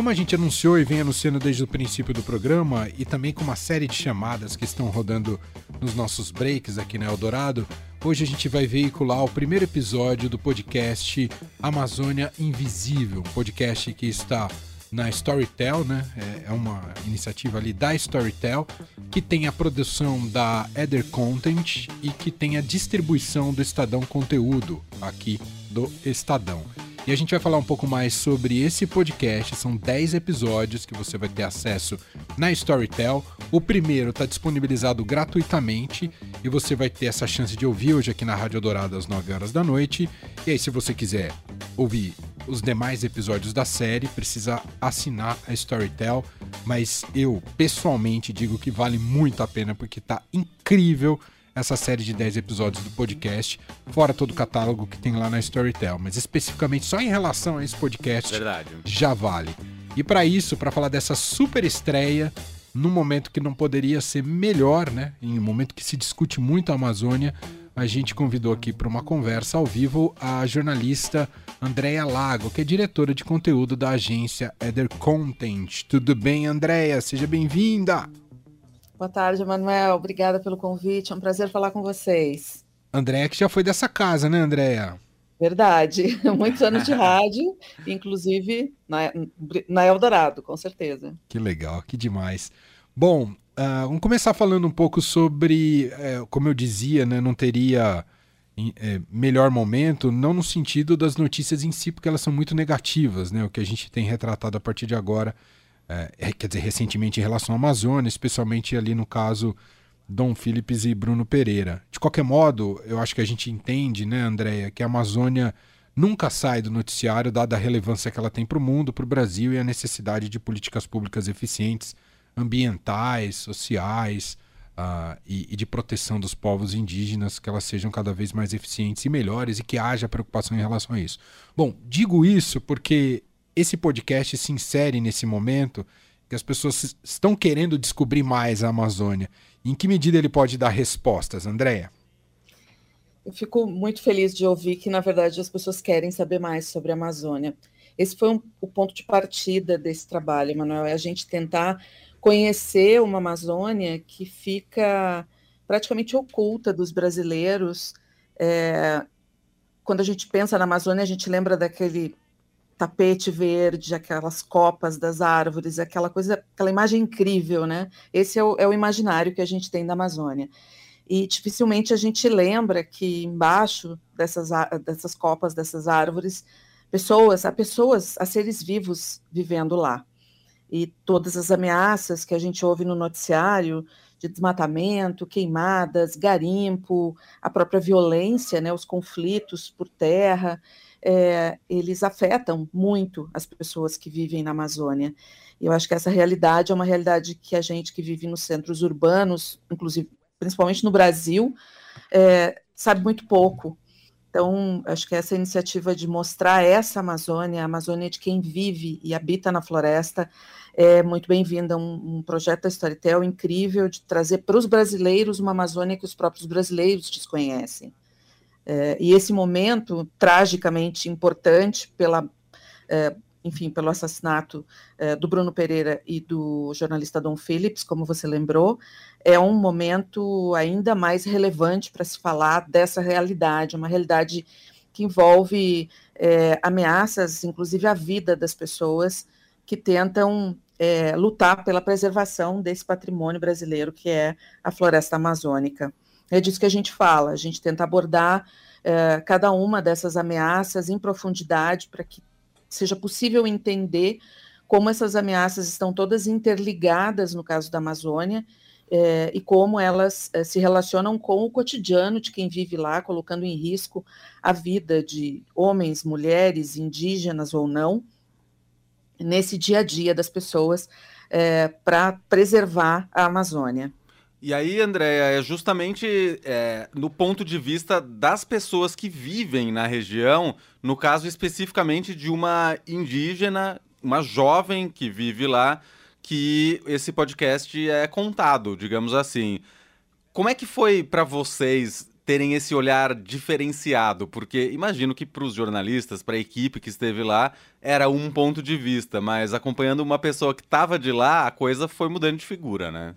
Como a gente anunciou e vem anunciando desde o princípio do programa, e também com uma série de chamadas que estão rodando nos nossos breaks aqui na Eldorado, hoje a gente vai veicular o primeiro episódio do podcast Amazônia Invisível, um podcast que está na Storytel, né? É, é uma iniciativa ali da Storytel, que tem a produção da Eder Content e que tem a distribuição do Estadão Conteúdo aqui do Estadão. E a gente vai falar um pouco mais sobre esse podcast. São 10 episódios que você vai ter acesso na Storytel. O primeiro está disponibilizado gratuitamente e você vai ter essa chance de ouvir hoje aqui na Rádio Dourada às 9 horas da noite. E aí, se você quiser ouvir os demais episódios da série, precisa assinar a Storytel. Mas eu, pessoalmente, digo que vale muito a pena porque tá incrível essa série de 10 episódios do podcast, fora todo o catálogo que tem lá na Storytel, mas especificamente só em relação a esse podcast, Verdade. já vale. E para isso, para falar dessa super estreia, num momento que não poderia ser melhor, né? Em um momento que se discute muito a Amazônia, a gente convidou aqui para uma conversa ao vivo a jornalista Andréia Lago, que é diretora de conteúdo da agência Eder Content. Tudo bem, Andréia? Seja bem-vinda! Boa tarde, Manuel. Obrigada pelo convite. É um prazer falar com vocês. Andréia, que já foi dessa casa, né, Andréia? Verdade. Muitos anos de rádio, inclusive na, na Eldorado, com certeza. Que legal, que demais. Bom, uh, vamos começar falando um pouco sobre, uh, como eu dizia, né, não teria uh, melhor momento, não no sentido das notícias em si, porque elas são muito negativas, né? O que a gente tem retratado a partir de agora é, quer dizer, recentemente em relação à Amazônia, especialmente ali no caso Dom Phillips e Bruno Pereira. De qualquer modo, eu acho que a gente entende, né, Andréia, que a Amazônia nunca sai do noticiário, dada a relevância que ela tem para o mundo, para o Brasil e a necessidade de políticas públicas eficientes, ambientais, sociais uh, e, e de proteção dos povos indígenas, que elas sejam cada vez mais eficientes e melhores e que haja preocupação em relação a isso. Bom, digo isso porque esse podcast se insere nesse momento que as pessoas estão querendo descobrir mais a Amazônia. Em que medida ele pode dar respostas, Andréia? Eu fico muito feliz de ouvir que, na verdade, as pessoas querem saber mais sobre a Amazônia. Esse foi um, o ponto de partida desse trabalho, Manuel, é a gente tentar conhecer uma Amazônia que fica praticamente oculta dos brasileiros. É, quando a gente pensa na Amazônia, a gente lembra daquele tapete verde, aquelas copas das árvores, aquela coisa, aquela imagem incrível, né? Esse é o, é o imaginário que a gente tem da Amazônia. E dificilmente a gente lembra que embaixo dessas, dessas copas, dessas árvores, pessoas, há pessoas, há seres vivos vivendo lá. E todas as ameaças que a gente ouve no noticiário de desmatamento, queimadas, garimpo, a própria violência, né, os conflitos por terra, é, eles afetam muito as pessoas que vivem na Amazônia. E eu acho que essa realidade é uma realidade que a gente que vive nos centros urbanos, inclusive principalmente no Brasil, é, sabe muito pouco. Então, acho que essa iniciativa de mostrar essa Amazônia, a Amazônia de quem vive e habita na floresta, é muito bem-vinda. Um, um projeto da Storytel incrível de trazer para os brasileiros uma Amazônia que os próprios brasileiros desconhecem. É, e esse momento tragicamente importante pela, é, enfim, pelo assassinato é, do Bruno Pereira e do jornalista Dom Phillips, como você lembrou, é um momento ainda mais relevante para se falar dessa realidade, uma realidade que envolve é, ameaças, inclusive à vida das pessoas que tentam lutar pela preservação desse patrimônio brasileiro que é a floresta amazônica. É disso que a gente fala, a gente tenta abordar uh, cada uma dessas ameaças em profundidade para que seja possível entender como essas ameaças estão todas interligadas no caso da Amazônia eh, e como elas eh, se relacionam com o cotidiano de quem vive lá, colocando em risco a vida de homens, mulheres, indígenas ou não, nesse dia a dia das pessoas para preservar a Amazônia. E aí, Andréia, é justamente é, no ponto de vista das pessoas que vivem na região, no caso especificamente de uma indígena, uma jovem que vive lá, que esse podcast é contado, digamos assim. Como é que foi para vocês terem esse olhar diferenciado? Porque imagino que para os jornalistas, para a equipe que esteve lá, era um ponto de vista, mas acompanhando uma pessoa que estava de lá, a coisa foi mudando de figura, né?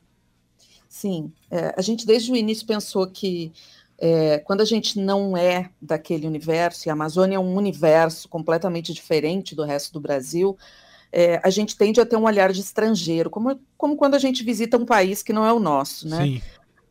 Sim, é, a gente desde o início pensou que é, quando a gente não é daquele universo, e a Amazônia é um universo completamente diferente do resto do Brasil, é, a gente tende a ter um olhar de estrangeiro, como, como quando a gente visita um país que não é o nosso, né? Sim.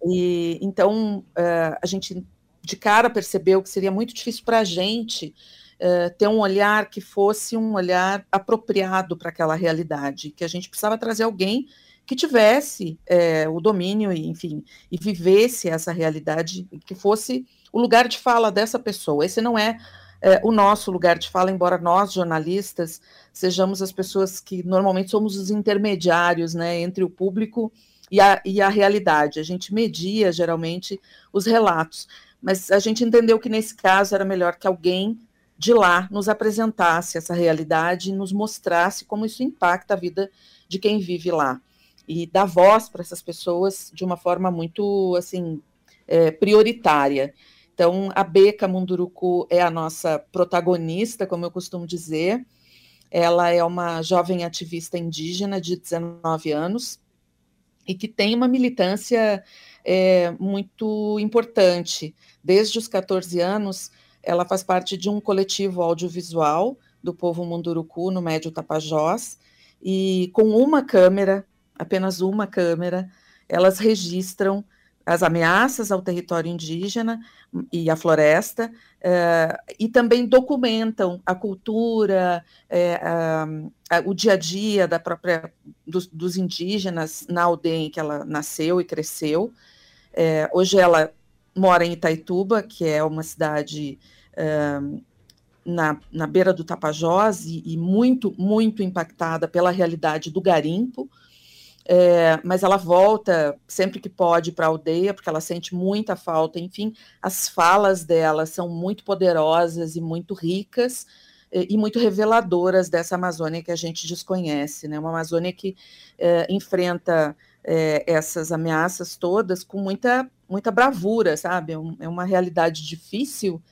E então é, a gente de cara percebeu que seria muito difícil para a gente é, ter um olhar que fosse um olhar apropriado para aquela realidade, que a gente precisava trazer alguém que tivesse é, o domínio, enfim, e vivesse essa realidade, que fosse o lugar de fala dessa pessoa. Esse não é é, o nosso lugar de fala, embora nós, jornalistas, sejamos as pessoas que normalmente somos os intermediários né, entre o público e a, e a realidade. A gente media, geralmente, os relatos. Mas a gente entendeu que, nesse caso, era melhor que alguém de lá nos apresentasse essa realidade e nos mostrasse como isso impacta a vida de quem vive lá. E dar voz para essas pessoas de uma forma muito assim é, prioritária. Então, a Beca Munduruku é a nossa protagonista, como eu costumo dizer. Ela é uma jovem ativista indígena de 19 anos e que tem uma militância é, muito importante. Desde os 14 anos, ela faz parte de um coletivo audiovisual do povo Munduruku, no Médio Tapajós, e com uma câmera, apenas uma câmera, elas registram as ameaças ao território indígena e à floresta, eh, e também documentam a cultura, a, a, o dia a dia da própria, dos, dos, indígenas na aldeia em que ela nasceu e cresceu. Eh, hoje ela mora em Itaituba, que é uma cidade na, na beira do Tapajós e, e muito, muito impactada pela realidade do garimpo, é, mas ela volta sempre que pode para a aldeia, porque ela sente muita falta. Enfim, as falas dela são muito poderosas e muito ricas e, muito reveladoras dessa Amazônia que a gente desconhece, né? Uma Amazônia que é, enfrenta é, essas ameaças todas com muita, muita bravura, sabe? É, é uma realidade difícil.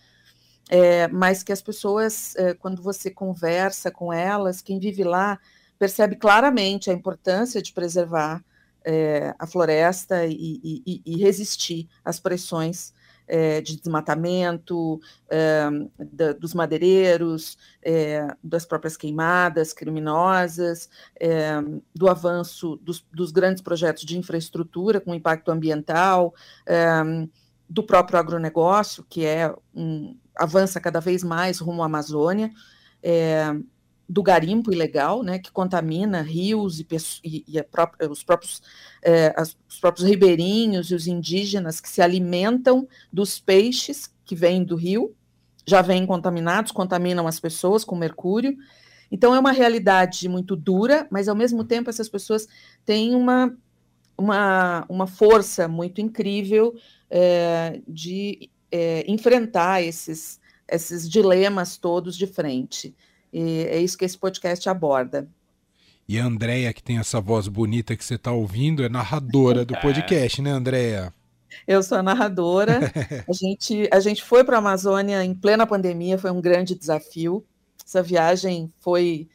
É, mas que as pessoas, é, quando você conversa com elas, quem vive lá, percebe claramente a importância de preservar é, a floresta e, e, e, resistir às pressões é, de desmatamento, é, da, dos madeireiros, das próprias queimadas criminosas, do avanço dos, dos, grandes projetos de infraestrutura com impacto ambiental, do próprio agronegócio, que é um, avança cada vez mais rumo à Amazônia. Do garimpo ilegal, né, que contamina rios e, e, e própria, os, próprios, é, as, os próprios ribeirinhos e os indígenas que se alimentam dos peixes que vêm do rio, já vêm contaminados, contaminam as pessoas com mercúrio. Então é uma realidade muito dura, mas ao mesmo tempo essas pessoas têm uma, uma, uma força muito incrível é, de enfrentar esses, esses dilemas todos de frente. E é isso que esse podcast aborda. E a Andrea, que tem essa voz bonita que você está ouvindo, é narradora do podcast, né, Andrea? Eu sou a narradora. a, gente, a gente foi para a Amazônia em plena pandemia, foi um grande desafio. Essa viagem foi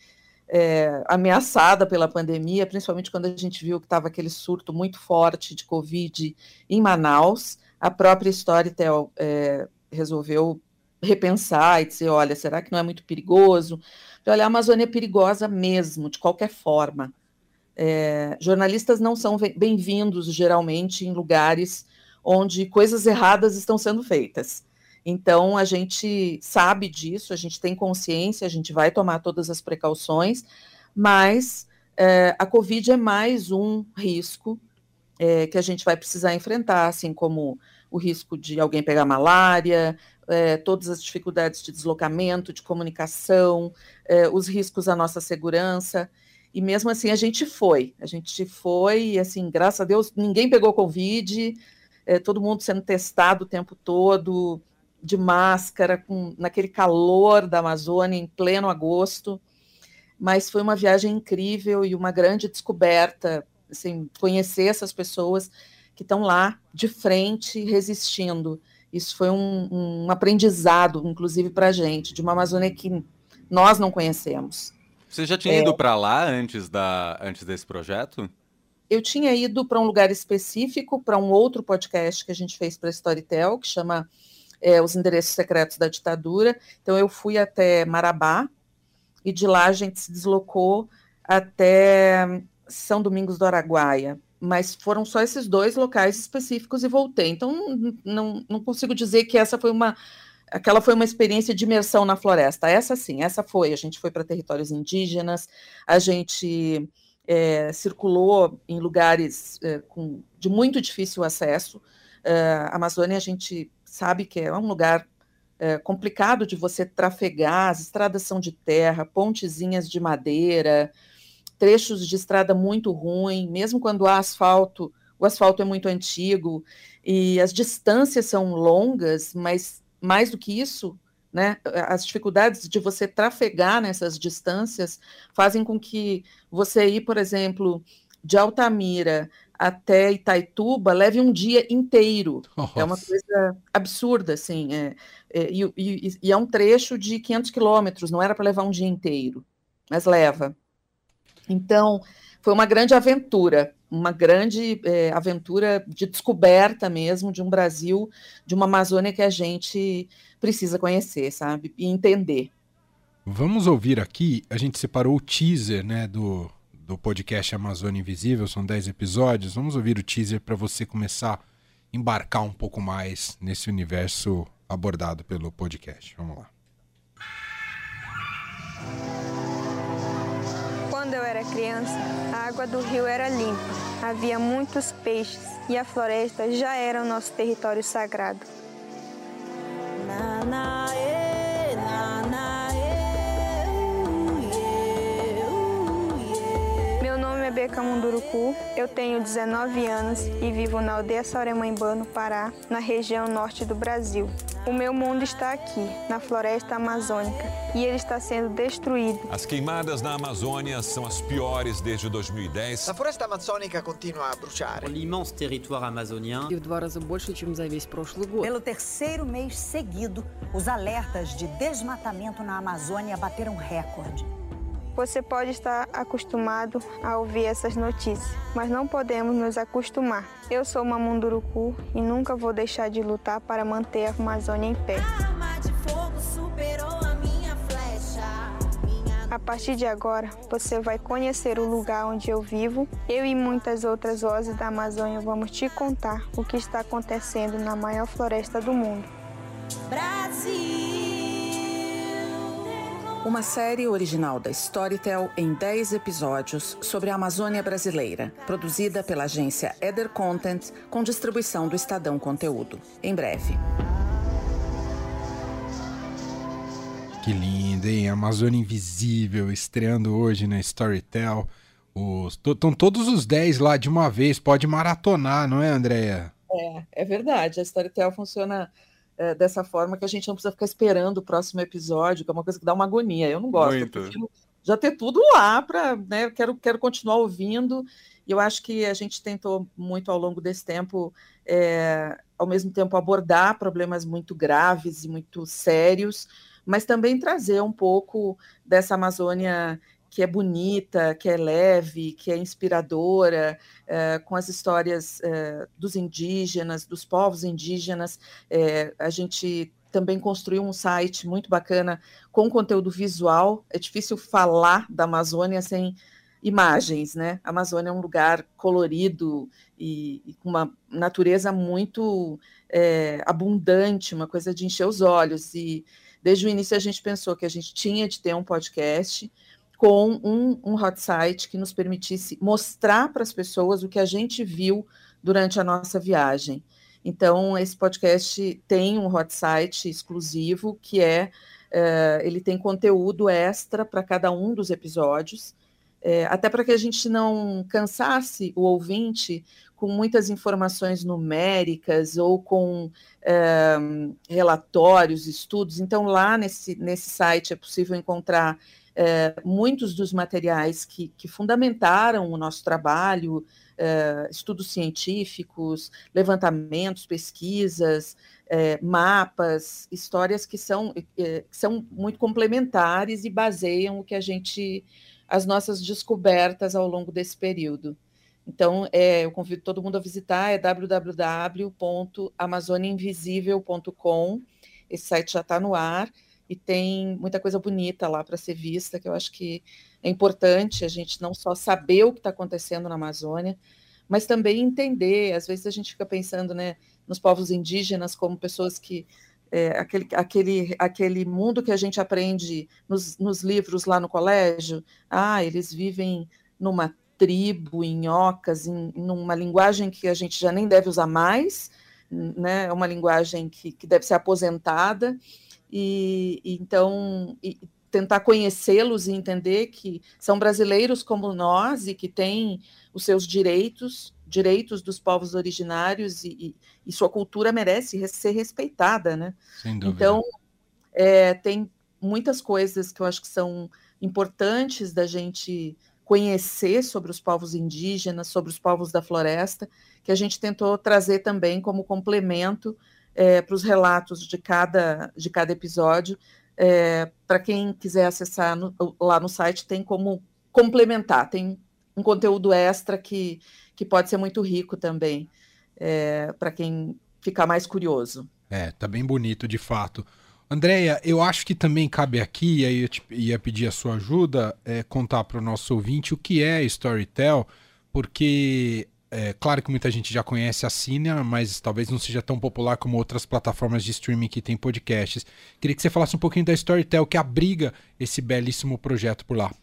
é, ameaçada pela pandemia, principalmente quando a gente viu que estava aquele surto muito forte de Covid em Manaus. A própria Storytel é, resolveu repensar e dizer, olha, será que não é muito perigoso? Olha, a Amazônia é perigosa mesmo, de qualquer forma. É, jornalistas não são bem-vindos, geralmente, em lugares onde coisas erradas estão sendo feitas. Então, a gente sabe disso, a gente tem consciência, a gente vai tomar todas as precauções, mas é, a Covid é mais um risco é, que a gente vai precisar enfrentar, assim como o risco de alguém pegar malária, é, todas as dificuldades de deslocamento, de comunicação, é, os riscos à nossa segurança. E mesmo assim a gente foi, a gente foi, e assim, graças a Deus, ninguém pegou Covid, é, todo mundo sendo testado o tempo todo, de máscara, com, naquele calor da Amazônia, em pleno agosto. Mas foi uma viagem incrível e uma grande descoberta, assim, conhecer essas pessoas que estão lá de frente, resistindo Isso foi um, um aprendizado, inclusive, para a gente, de uma Amazônia que nós não conhecemos. Você já tinha é, ido para lá antes, da, antes desse projeto? Eu tinha ido para um lugar específico, para um outro podcast que a gente fez para a Storytel, que chama é, Os Endereços Secretos da Ditadura. Então, eu fui até Marabá, e de lá a gente se deslocou até São Domingos do Araguaia, mas foram só esses dois locais específicos e voltei. Então, não, não consigo dizer que essa foi uma. Aquela foi uma experiência de imersão na floresta. Essa sim, essa foi. A gente foi para territórios indígenas, a gente é, circulou em lugares é, com, de muito difícil acesso. É, a Amazônia, a gente sabe que é um lugar é, complicado de você trafegar, as estradas são de terra, pontezinhas de madeira, trechos de estrada muito ruim, mesmo quando há asfalto, o asfalto é muito antigo e as distâncias são longas, mas mais do que isso, né, as dificuldades de você trafegar nessas distâncias fazem com que você ir, por exemplo, de Altamira até Itaituba leve um dia inteiro. Nossa. É uma coisa absurda, assim. É, é e, e, e, é um trecho de 500 quilômetros, não era para levar um dia inteiro, mas leva. Então, foi uma grande aventura, uma grande é, aventura de descoberta mesmo de um Brasil, de uma Amazônia que a gente precisa conhecer, sabe? E entender. Vamos ouvir aqui, a gente separou o teaser, né, do, do podcast Amazônia Invisível, são 10 episódios. Vamos ouvir o teaser para você começar a embarcar um pouco mais nesse universo abordado pelo podcast. Vamos lá. Era criança, a água do rio era limpa, havia muitos peixes e a floresta já era o nosso território sagrado. Maria Camundurucu, eu tenho 19 anos e vivo na aldeia Sauremãmbá, no Pará, na região norte do Brasil. O meu mundo está aqui, na floresta amazônica, e ele está sendo destruído. As queimadas na Amazônia são as piores desde 2010. A floresta amazônica continua a bruxar. O imenso território amazoniano. Pelo terceiro mês seguido, os alertas de desmatamento na Amazônia bateram recorde. Você pode estar acostumado a ouvir essas notícias, mas não podemos nos acostumar. Eu sou uma Munduruku e nunca vou deixar de lutar para manter a Amazônia em pé. A partir de agora, você vai conhecer o lugar onde eu vivo. Eu e muitas outras vozes da Amazônia vamos te contar o que está acontecendo na maior floresta do mundo. Brasil! Uma série original da Storytel em 10 episódios sobre a Amazônia brasileira, produzida pela agência Eder Content, com distribuição do Estadão Conteúdo. Em breve. Que lindo, hein? Amazônia Invisível, estreando hoje na Storytel. Estão todos os 10 lá de uma vez, pode maratonar, não é, Andréia? É, é verdade. A Storytel funciona é, dessa forma que a gente não precisa ficar esperando o próximo episódio, que é uma coisa que dá uma agonia. Eu não gosto. Muito. Eu já ter tudo lá para, né? Quero, quero continuar ouvindo. E eu acho que a gente tentou muito ao longo desse tempo, é, ao mesmo tempo, abordar problemas muito graves e muito sérios, mas também trazer um pouco dessa Amazônia que é bonita, que é leve, que é inspiradora, é, com as histórias é, dos indígenas, dos povos indígenas. É, a gente também construiu um site muito bacana com conteúdo visual. É difícil falar da Amazônia sem imagens, né? A Amazônia é um lugar colorido e, e com uma natureza muito abundante, uma coisa de encher os olhos. E desde o início a gente pensou que a gente tinha de ter um podcast com um, um hot site que nos permitisse mostrar para as pessoas o que a gente viu durante a nossa viagem. Então, esse podcast tem um hot site exclusivo que é, uh, ele tem conteúdo extra para cada um dos episódios, é, até para que a gente não cansasse o ouvinte com muitas informações numéricas ou com é, relatórios, estudos. Então, lá nesse, nesse site é possível encontrar é, muitos dos materiais que, que, fundamentaram o nosso trabalho, é, estudos científicos, levantamentos, pesquisas, é, mapas, histórias que são, que são muito complementares e baseiam o que a gente, as nossas descobertas ao longo desse período. Então, é, eu convido todo mundo a visitar, é www.amazoniainvisível.com. Esse site já está no ar e tem muita coisa bonita lá para ser vista, que eu acho que é importante a gente não só saber o que está acontecendo na Amazônia, mas também entender. Às vezes a gente fica pensando né, nos povos indígenas como pessoas que. É, aquele, aquele, aquele mundo que a gente aprende nos, nos livros lá no colégio, ah, eles vivem numa tribo, em ocas, em, numa linguagem que a gente já nem deve usar mais, né? É uma linguagem que, que deve ser aposentada, e, e então e tentar conhecê-los e entender que são brasileiros como nós e que têm os seus direitos, direitos dos povos originários e, e, sua cultura merece ser respeitada, né? Então, é, tem muitas coisas que eu acho que são importantes da gente conhecer sobre os povos indígenas, sobre os povos da floresta, que a gente tentou trazer também como complemento é, para os relatos de cada, de cada episódio. É, para quem quiser acessar no, lá no site, tem como complementar, tem um conteúdo extra que, que pode ser muito rico também, é, para quem ficar mais curioso. É, tá bem bonito, de fato. Andréia, eu acho que também cabe aqui, e aí eu te, ia pedir a sua ajuda, é, contar para o nosso ouvinte o que é Storytel, porque é claro que muita gente já conhece a Cine, mas talvez não seja tão popular como outras plataformas de streaming que tem podcasts. Queria que você falasse um pouquinho da Storytel, que abriga esse belíssimo projeto por lá.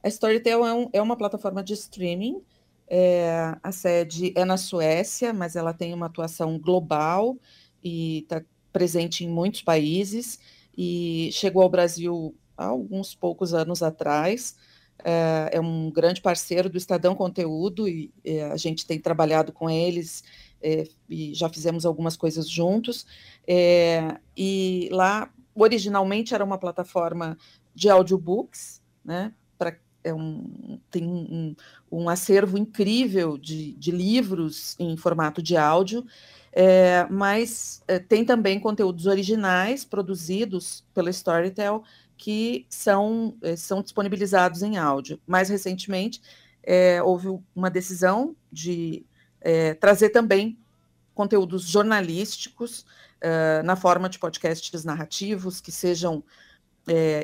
A Storytel é, um, é uma plataforma de streaming. É, a sede é na Suécia, mas ela tem uma atuação global e está presente em muitos países e chegou ao Brasil há alguns poucos anos atrás. É, é um grande parceiro do Estadão Conteúdo e, e a gente tem trabalhado com eles é, e já fizemos algumas coisas juntos. É, e lá, originalmente, era uma plataforma de audiobooks, né? É um, tem um, um acervo incrível de, de livros em formato de áudio. É, mas é, tem também conteúdos originais produzidos pela Storytel que são, é, são disponibilizados em áudio. Mais recentemente, é, houve uma decisão de é, trazer também conteúdos jornalísticos na forma de podcasts narrativos que sejam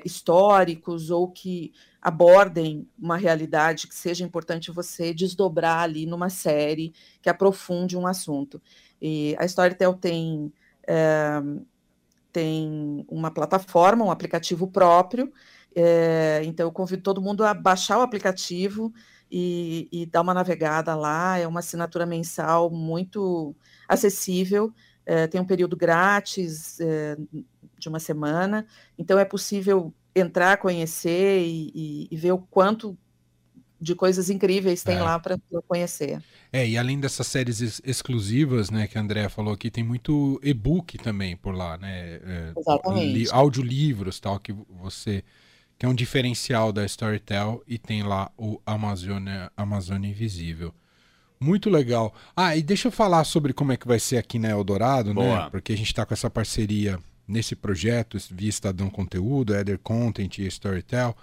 históricos ou que abordem uma realidade que seja importante você desdobrar ali numa série que aprofunde um assunto. E a Storytel tem, é, tem uma plataforma, um aplicativo próprio, é, então eu convido todo mundo a baixar o aplicativo e, e, dar uma navegada lá. É uma assinatura mensal muito acessível, é, tem um período grátis de uma semana, então é possível entrar, conhecer e, e, e ver o quanto de coisas incríveis tem é. lá para conhecer. É, e além dessas séries ex exclusivas, né, que a Andrea falou aqui, tem muito e-book também por lá, né? É, Exatamente. Li audiolivros, tal, que você que é um diferencial da Storytel e tem lá o Amazônia, Amazônia Invisível. Muito legal. Ah, e deixa eu falar sobre como é que vai ser aqui na Eldorado, né? Boa. né? Porque a gente está com essa parceria nesse projeto via Estadão Conteúdo, Eder Content e Storytel.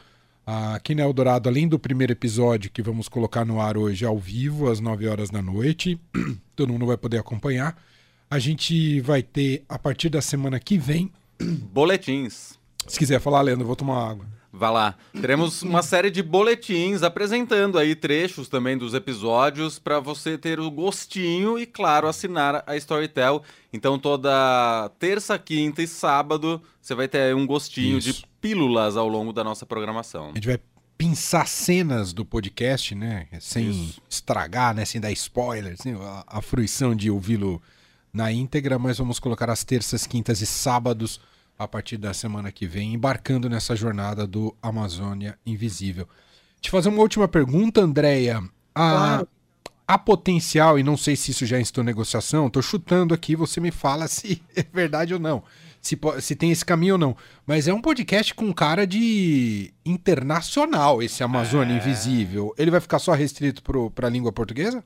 Aqui na Eldorado, além do primeiro episódio que vamos colocar no ar hoje ao vivo, às 9 horas da noite, todo mundo vai poder acompanhar. A gente vai ter, a partir da semana que vem. Boletins. Se quiser falar, Leandro, eu vou tomar água. Vá lá. Teremos uma série de boletins apresentando aí trechos também dos episódios para você ter o gostinho e, claro, assinar a Storytel. Então, toda terça, quinta e sábado você vai ter um gostinho Isso. de pílulas ao longo da nossa programação. A gente vai pensar cenas do podcast, né? Sem Isso. estragar, né? Sem dar spoilers, assim, a, a fruição de ouvi-lo na íntegra, mas vamos colocar as terças, quintas e sábados a partir da semana que vem, embarcando nessa jornada do Amazônia Invisível. Te fazer uma última pergunta, Andréia. A, claro. a potencial, e não sei se isso já instou negociação, estou chutando aqui, você me fala se é verdade ou não. Se, se tem esse caminho ou não. Mas é um podcast com cara de internacional, esse Amazônia é... Invisível. Ele vai ficar só restrito para a língua portuguesa?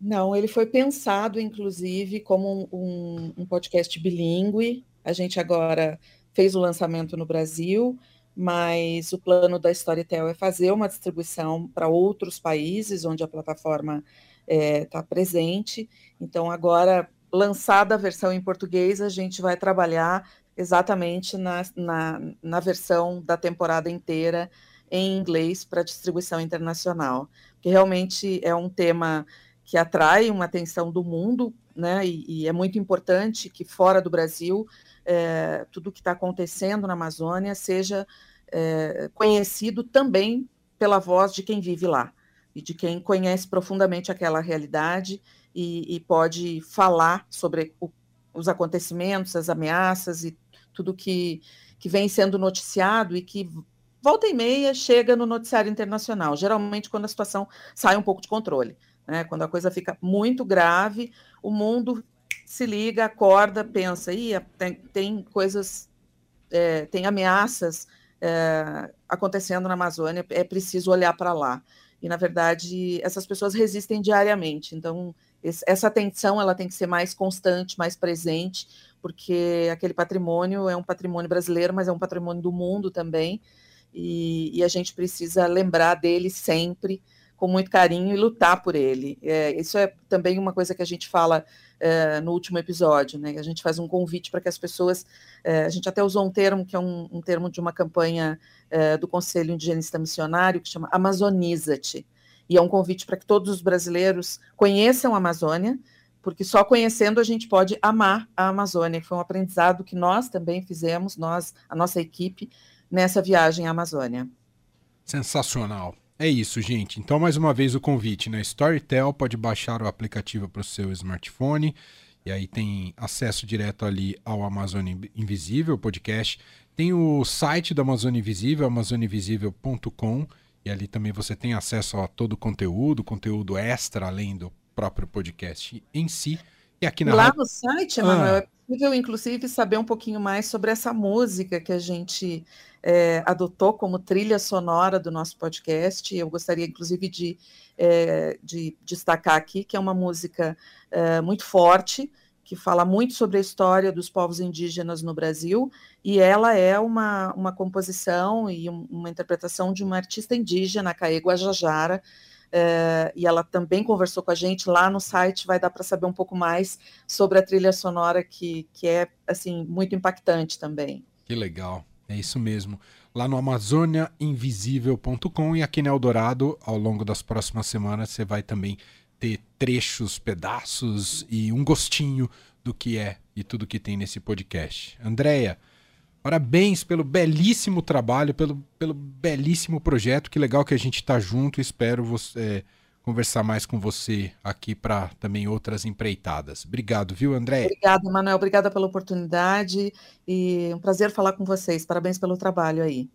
Não, ele foi pensado, inclusive, como um, um podcast bilíngue. A gente agora fez o lançamento no Brasil, mas o plano da Storytel é fazer uma distribuição para outros países onde a plataforma está é, presente. Então, agora, lançada a versão em português, a gente vai trabalhar exatamente na, na, na versão da temporada inteira em inglês para distribuição internacional, que realmente é um tema que atrai uma atenção do mundo, né? E, e é muito importante que fora do Brasil é, tudo o que está acontecendo na Amazônia seja é, conhecido também pela voz de quem vive lá e de quem conhece profundamente aquela realidade e, e pode falar sobre o, os acontecimentos, as ameaças e tudo que, que vem sendo noticiado e que volta e meia chega no noticiário internacional, geralmente quando a situação sai um pouco de controle. Né? Quando a coisa fica muito grave, o mundo se liga, acorda, pensa, tem, tem coisas, é, tem ameaças é, acontecendo na Amazônia, é preciso olhar para lá. E, na verdade, essas pessoas resistem diariamente. Então, esse, essa atenção ela tem que ser mais constante, mais presente, porque aquele patrimônio é um patrimônio brasileiro, mas é um patrimônio do mundo também. E, e a gente precisa lembrar dele sempre, com muito carinho e lutar por ele. É, isso é também uma coisa que a gente fala é, no último episódio, né? A gente faz um convite para que as pessoas. É, a gente até usou um termo que é um, um termo de uma campanha é, do Conselho Indigenista Missionário que chama Amazoniza-te. E é um convite para que todos os brasileiros conheçam a Amazônia, porque só conhecendo a gente pode amar a Amazônia. Foi um aprendizado que nós também fizemos, nós, a nossa equipe, nessa viagem à Amazônia. Sensacional. É isso, gente. Então, mais uma vez o convite, né? Storytel pode baixar o aplicativo para o seu smartphone e aí tem acesso direto ali ao Amazônia Invisível podcast. Tem o site do Amazônia Invisível, amazoniainvisível.com, e ali também você tem acesso a todo o conteúdo, conteúdo extra além do próprio podcast em si. E aqui na Lá no site, Emanuel, ah. é possível inclusive saber um pouquinho mais sobre essa música que a gente é, adotou como trilha sonora do nosso podcast. Eu gostaria, inclusive, de, é, de destacar aqui que é uma música é, muito forte, que fala muito sobre a história dos povos indígenas no Brasil, e ela é uma, uma composição e um, uma interpretação de uma artista indígena, Caê Guajajara, Uh, e ela também conversou com a gente lá no site, vai dar para saber um pouco mais sobre a trilha sonora que, que é assim muito impactante também. Que legal. É isso mesmo. Lá no amazoniainvisível.com e aqui no Eldorado, ao longo das próximas semanas, você vai também ter trechos, pedaços e um gostinho do que é e tudo que tem nesse podcast. Andréia, parabéns pelo belíssimo trabalho, pelo, pelo belíssimo projeto. Que legal que a gente está junto. Espero você conversar mais com você aqui para também outras empreitadas. Obrigado, viu, André? Obrigada, Manuel. Obrigada pela oportunidade e um prazer falar com vocês. Parabéns pelo trabalho aí.